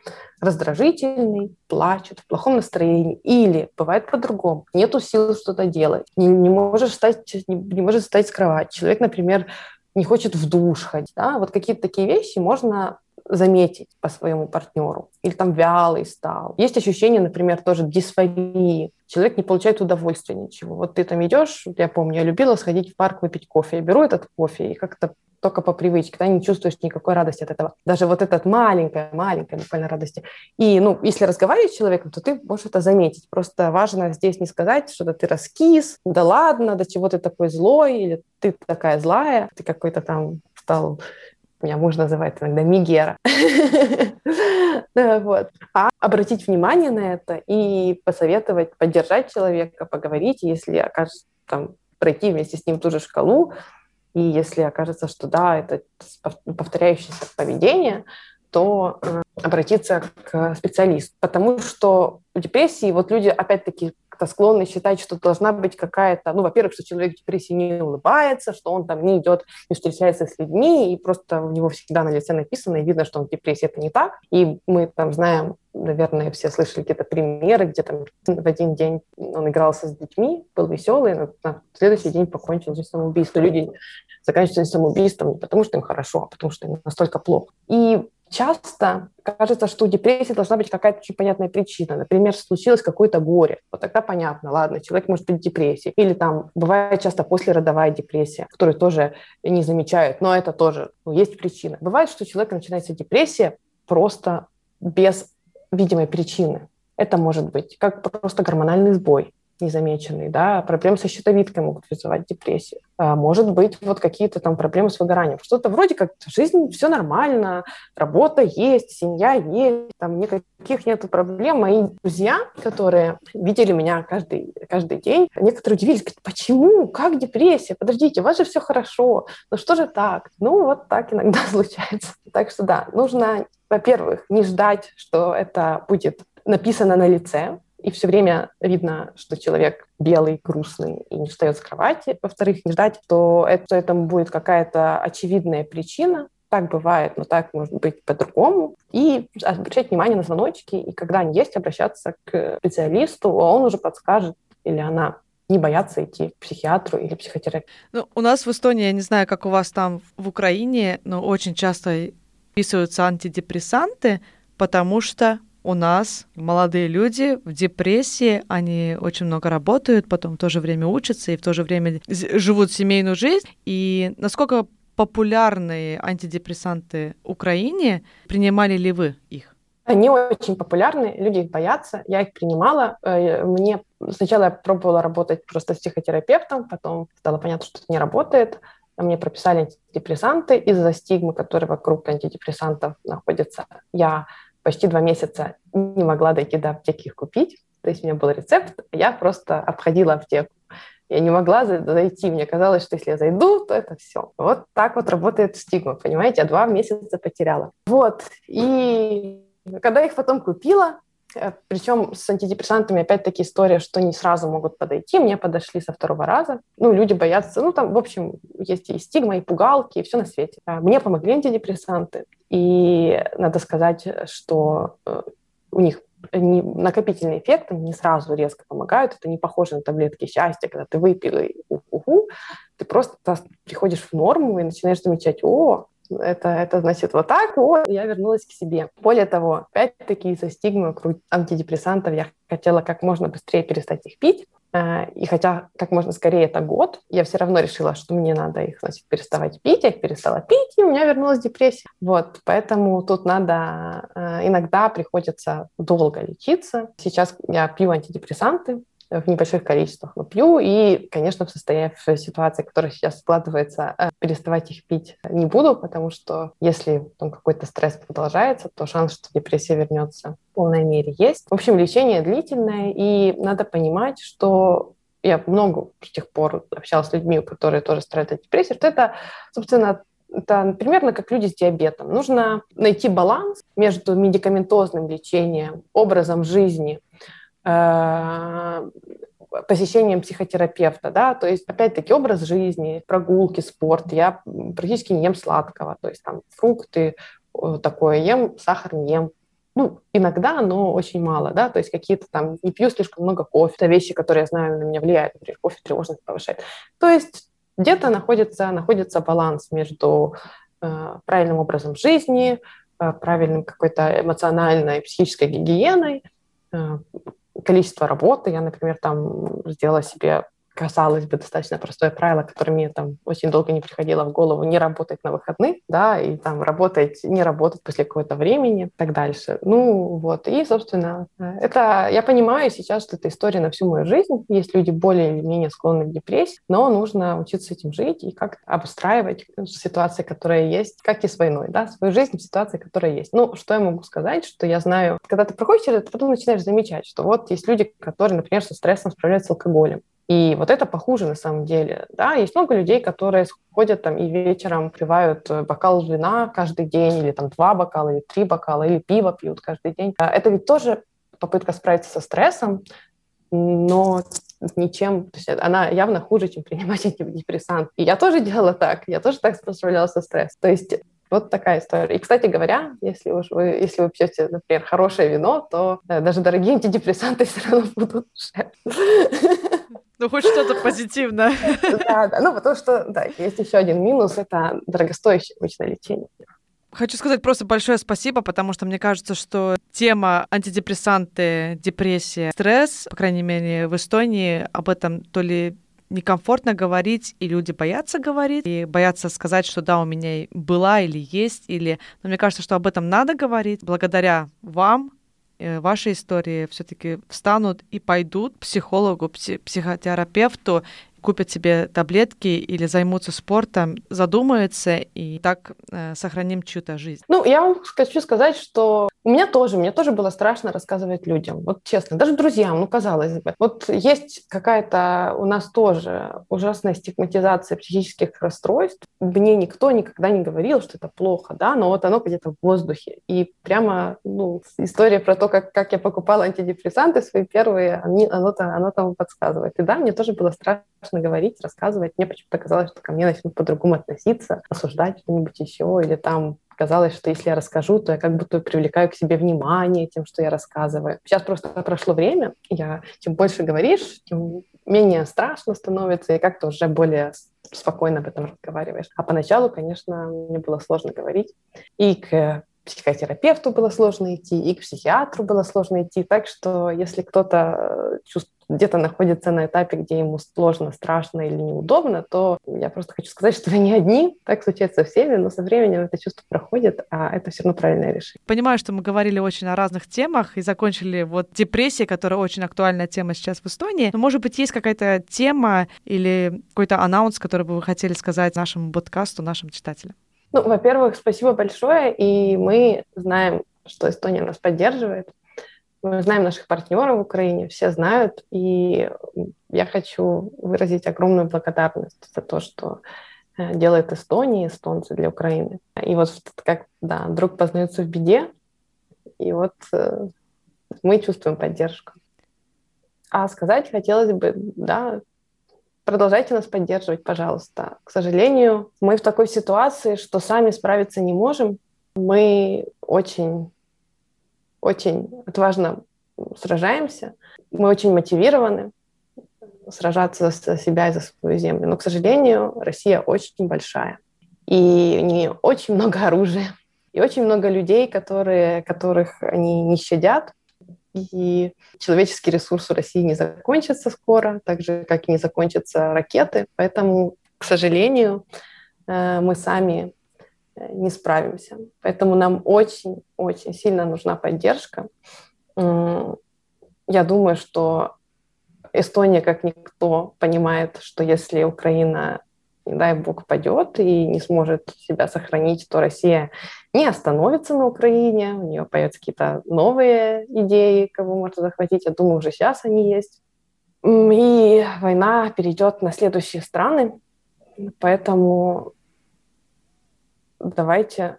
раздражительный, плачет, в плохом настроении, или бывает по-другому, нету сил что-то делать, не, не можешь встать, не, не можешь встать с кровати. Человек, например, не хочет в душ ходить. Да? Вот какие-то такие вещи можно заметить по своему партнеру. Или там вялый стал. Есть ощущение, например, тоже дисфории. Человек не получает удовольствия ничего. Вот ты там идешь, я помню, я любила сходить в парк выпить кофе. Я беру этот кофе и как-то только по привычке, ты не чувствуешь никакой радости от этого. Даже вот этот маленькая, маленькая буквально радости. И, ну, если разговаривать с человеком, то ты можешь это заметить. Просто важно здесь не сказать, что ты раскис, да ладно, до чего ты такой злой, или ты такая злая, ты какой-то там стал меня муж называет иногда Мигера. [LAUGHS] вот. А обратить внимание на это и посоветовать, поддержать человека, поговорить, если окажется там пройти вместе с ним ту же шкалу, и если окажется, что да, это повторяющееся поведение, то э, обратиться к специалисту. Потому что у депрессии вот люди, опять-таки, склонны считать, что должна быть какая-то, ну, во-первых, что человек в депрессии не улыбается, что он там не идет, не встречается с людьми, и просто у него всегда на лице написано, и видно, что он в депрессии. Это не так. И мы там знаем, наверное, все слышали какие-то примеры, где там в один день он игрался с детьми, был веселый, но на следующий день покончил жизнь самоубийством. Люди заканчивают самоубийством не потому, что им хорошо, а потому, что им настолько плохо. И часто кажется, что у депрессии должна быть какая-то очень понятная причина. Например, случилось какое-то горе. Вот тогда понятно, ладно, человек может быть в депрессии. Или там бывает часто послеродовая депрессия, которую тоже не замечают, но это тоже ну, есть причина. Бывает, что у человека начинается депрессия просто без видимой причины. Это может быть как просто гормональный сбой, незамеченные, да, проблемы со щитовидкой могут вызывать депрессию. А, может быть, вот какие-то там проблемы с выгоранием. Что-то вроде как жизнь, все нормально, работа есть, семья есть, там никаких нет проблем. Мои друзья, которые видели меня каждый, каждый день, некоторые удивились, говорят, почему, как депрессия? Подождите, у вас же все хорошо, ну что же так? Ну вот так иногда [LAUGHS] случается. Так что да, нужно, во-первых, не ждать, что это будет написано на лице, и все время видно, что человек белый, грустный и не встает с кровати. Во-вторых, не ждать, что это, этому будет какая-то очевидная причина. Так бывает, но так может быть по-другому. И обращать внимание на звоночки, и когда они есть, обращаться к специалисту, он уже подскажет или она не бояться идти к психиатру или психотерапевту. Ну, у нас в Эстонии, я не знаю, как у вас там в Украине, но очень часто вписываются антидепрессанты, потому что у нас молодые люди в депрессии, они очень много работают, потом в то же время учатся и в то же время живут семейную жизнь. И насколько популярные антидепрессанты в Украине, принимали ли вы их? Они очень популярны, люди их боятся. Я их принимала. Э, мне сначала я пробовала работать просто с психотерапевтом, потом стало понятно, что это не работает. Мне прописали антидепрессанты из-за стигмы, которые вокруг антидепрессантов находятся. Я почти два месяца не могла дойти до аптеки их купить. То есть у меня был рецепт, я просто обходила аптеку. Я не могла зайти, мне казалось, что если я зайду, то это все. Вот так вот работает стигма, понимаете? Я два месяца потеряла. Вот. И когда я их потом купила, Причем с антидепрессантами опять-таки история, что не сразу могут подойти. Мне подошли со второго раза. Ну, люди боятся. Ну, там, в общем, есть и стигма, и пугалки, и все на свете. А мне помогли антидепрессанты. И надо сказать, что э, у них не, накопительный эффект, они не сразу резко помогают. Это не похоже на таблетки счастья, когда ты выпил и уху, ты просто приходишь в норму и начинаешь замечать, о, это, это значит вот так, вот, я вернулась к себе. Более того, опять-таки из-за стигмы антидепрессантов я хотела как можно быстрее перестать их пить, э, и хотя как можно скорее это год, я все равно решила, что мне надо их, значит, переставать пить. Я их перестала пить, и у меня вернулась депрессия. Вот, поэтому тут надо... Э, иногда приходится долго лечиться. Сейчас я пью антидепрессанты, в небольших количествах, но пью. И, конечно, в состоянии, в ситуации, которая сейчас складывается, э, переставать их пить не буду, потому что если там какой-то стресс продолжается, то шанс, что депрессия вернется в полной мере есть. В общем, лечение длительное, и надо понимать, что я много с тех пор общалась с людьми, которые тоже страдают от депрессии, что это, собственно, это примерно как люди с диабетом. Нужно найти баланс между медикаментозным лечением, образом жизни, Э, посещением психотерапевта, да, то есть, опять-таки, образ жизни, прогулки, спорт, я практически не ем сладкого, то есть, там, фрукты, такое. Ем, сахар не ем, ну, иногда, но очень мало, да, то есть какие-то там, не пью слишком много кофе, это вещи, которые я знаю, на меня влияют, например, кофе тревожность повышает. То есть где-то находится, находится баланс между э, правильным образом жизни, э, правильным какой-то эмоциональной, психической гигиеной, э, количество работы. Я, например, там сделала себе казалось бы, достаточно простое правило, которое мне там очень долго не приходило в голову, не работать на выходных, да, и там работать, не работать после какого-то времени и так дальше. Ну, вот, и, собственно, это, я понимаю сейчас, что это история на всю мою жизнь, есть люди более или менее склонны к депрессии, но нужно учиться с этим жить и как обустраивать ситуации, которые есть, как и с войной, да, свою жизнь в ситуации, которая есть. Ну, что я могу сказать, что я знаю, когда ты проходишь через это, потом начинаешь замечать, что вот есть люди, которые, например, со стрессом справляются алкоголем, и вот это похуже на самом деле. Да? Есть много людей, которые ходят там и вечером пивают э, бокал вина каждый день, или там два бокала, или три бокала, или пиво пьют каждый день. А это ведь тоже попытка справиться со стрессом, но ничем, то есть она явно хуже, чем [LAUGHS] принимать антидепрессант. И я тоже делала так, я тоже так справлялась со стрессом. То есть вот такая история. И, кстати говоря, если уж вы, если вы пьете, например, хорошее вино, то э, даже дорогие антидепрессанты [LAUGHS] все равно будут дешевле. Ну, хоть что-то позитивное. Да, да. Ну, потому что, да, есть еще один минус, это дорогостоящее обычное лечение. Хочу сказать просто большое спасибо, потому что мне кажется, что тема антидепрессанты, депрессия, стресс, по крайней мере, в Эстонии об этом то ли некомфортно говорить, и люди боятся говорить, и боятся сказать, что да, у меня была или есть, или... Но мне кажется, что об этом надо говорить. Благодаря вам э, вашей истории все-таки встанут и пойдут психологу, психотерапевту купят себе таблетки или займутся спортом, задумаются и так э, сохраним чью-то жизнь? Ну, я вам хочу сказать, что у меня тоже, мне тоже было страшно рассказывать людям. Вот честно, даже друзьям, ну, казалось бы. Вот есть какая-то у нас тоже ужасная стигматизация психических расстройств. Мне никто никогда не говорил, что это плохо, да, но вот оно где-то в воздухе. И прямо, ну, история про то, как, как я покупала антидепрессанты свои первые, они, оно, оно там подсказывает. И да, мне тоже было страшно говорить, рассказывать. Мне почему-то казалось, что ко мне начнут по-другому относиться, осуждать что-нибудь еще, или там казалось, что если я расскажу, то я как будто привлекаю к себе внимание тем, что я рассказываю. Сейчас просто прошло время, я чем больше говоришь, тем менее страшно становится, и как-то уже более спокойно об этом разговариваешь. А поначалу, конечно, мне было сложно говорить. И к психотерапевту было сложно идти, и к психиатру было сложно идти. Так что если кто-то чувствует где-то находится на этапе, где ему сложно, страшно или неудобно, то я просто хочу сказать, что [LAUGHS] вы не одни, так случается со всеми, но со временем это чувство проходит, а это все равно правильное решение. Понимаю, что мы говорили очень о разных темах и закончили вот депрессией, которая очень актуальная тема сейчас в Эстонии. Но, может быть, есть какая-то тема или какой-то анонс, который бы вы хотели сказать нашему подкасту, нашим читателям? Ну, во-первых, спасибо большое, и мы знаем, что Эстония нас поддерживает. Мы знаем наших партнеров в Украине, все знают, и я хочу выразить огромную благодарность за то, что э, делает Эстония, эстонцы для Украины. И вот как, да, друг познается в беде, и вот э, мы чувствуем поддержку. А сказать хотелось бы, да, продолжайте нас поддерживать, пожалуйста. К сожалению, мы в такой ситуации, что сами справиться не можем. Мы очень очень отважно сражаемся. Мы очень мотивированы сражаться за себя и за свою землю. Но, к сожалению, Россия очень большая. И у нее очень много оружия. И очень много людей, которые, которых они не щадят. И человеческий ресурс у России не закончится скоро, так же, как и не закончатся ракеты. Поэтому, к сожалению, э, мы сами не справимся. Поэтому нам очень-очень сильно нужна поддержка. Я думаю, что Эстония, как никто, понимает, что если Украина, не дай бог, падет и не сможет себя сохранить, то Россия не остановится на Украине, у нее появятся какие-то новые идеи, кого можно захватить. Я думаю, уже сейчас они есть. И война перейдет на следующие страны. Поэтому давайте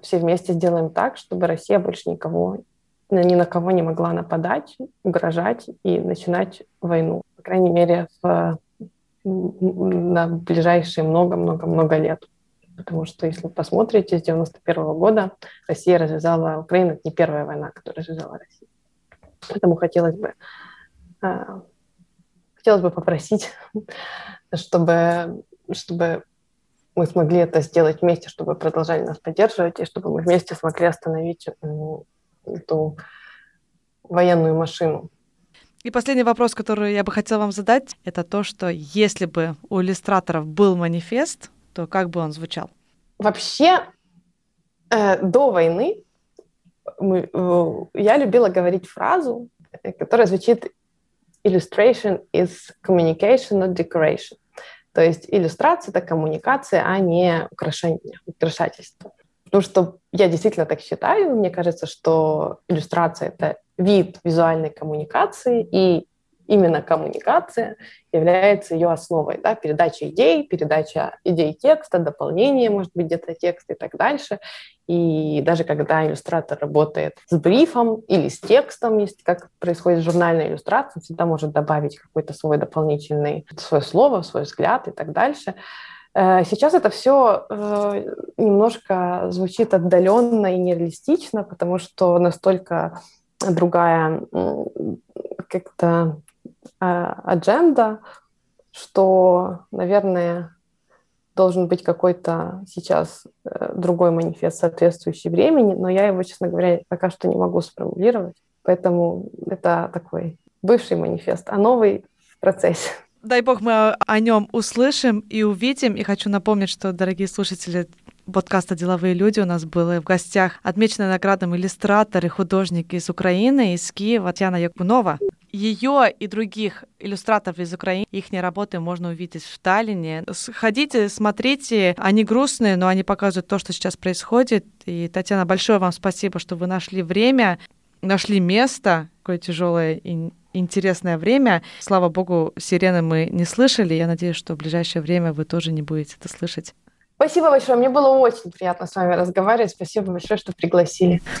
все вместе сделаем так, чтобы Россия больше никого, ни на кого не могла нападать, угрожать и начинать войну. По крайней мере, в, на ближайшие много-много-много лет. Потому что, если вы посмотрите, с 91 -го года Россия развязала Украину. Это не первая война, которую развязала Россия. Поэтому хотелось бы, а, хотелось бы попросить, [LAUGHS] чтобы, чтобы мы смогли это сделать вместе, чтобы продолжали нас поддерживать, и чтобы мы вместе смогли остановить эту военную машину. И последний вопрос, который я бы хотела вам задать, это то, что если бы у иллюстраторов был манифест, то как бы он звучал? Вообще, э, до войны мы, э, я любила говорить фразу, э, которая звучит «Illustration is communication, not decoration». То есть иллюстрация — это коммуникация, а не украшение, украшательство. Потому что я действительно так считаю. Мне кажется, что иллюстрация — это вид визуальной коммуникации, и именно коммуникация является ее основой. Да? Передача идей, передача идей текста, дополнение, может быть, где-то текста и так дальше. И даже когда иллюстратор работает с брифом или с текстом, есть как происходит журнальная иллюстрация, всегда может добавить какой-то свой дополнительный, свое слово, свой взгляд и так дальше. Э, сейчас это все э, немножко звучит отдаленно и нереалистично, потому что настолько другая как-то а, адженда, что, наверное, должен быть какой-то сейчас э, другой манифест, соответствующий времени, но я его, честно говоря, пока что не могу сформулировать. Поэтому это такой бывший манифест, а новый в процессе. Дай бог мы о нем услышим и увидим. И хочу напомнить, что, дорогие слушатели, подкаста «Деловые люди» у нас были в гостях отмеченный наградом иллюстратор и художник из Украины, из Киева Татьяна Якунова. Ее и других иллюстраторов из Украины, их работы можно увидеть в Таллине. Ходите, смотрите, они грустные, но они показывают то, что сейчас происходит. И, Татьяна, большое вам спасибо, что вы нашли время, нашли место, такое тяжелое и интересное время. Слава богу, сирены мы не слышали. Я надеюсь, что в ближайшее время вы тоже не будете это слышать. Спасибо большое. Мне было очень приятно с вами разговаривать. Спасибо большое, что пригласили.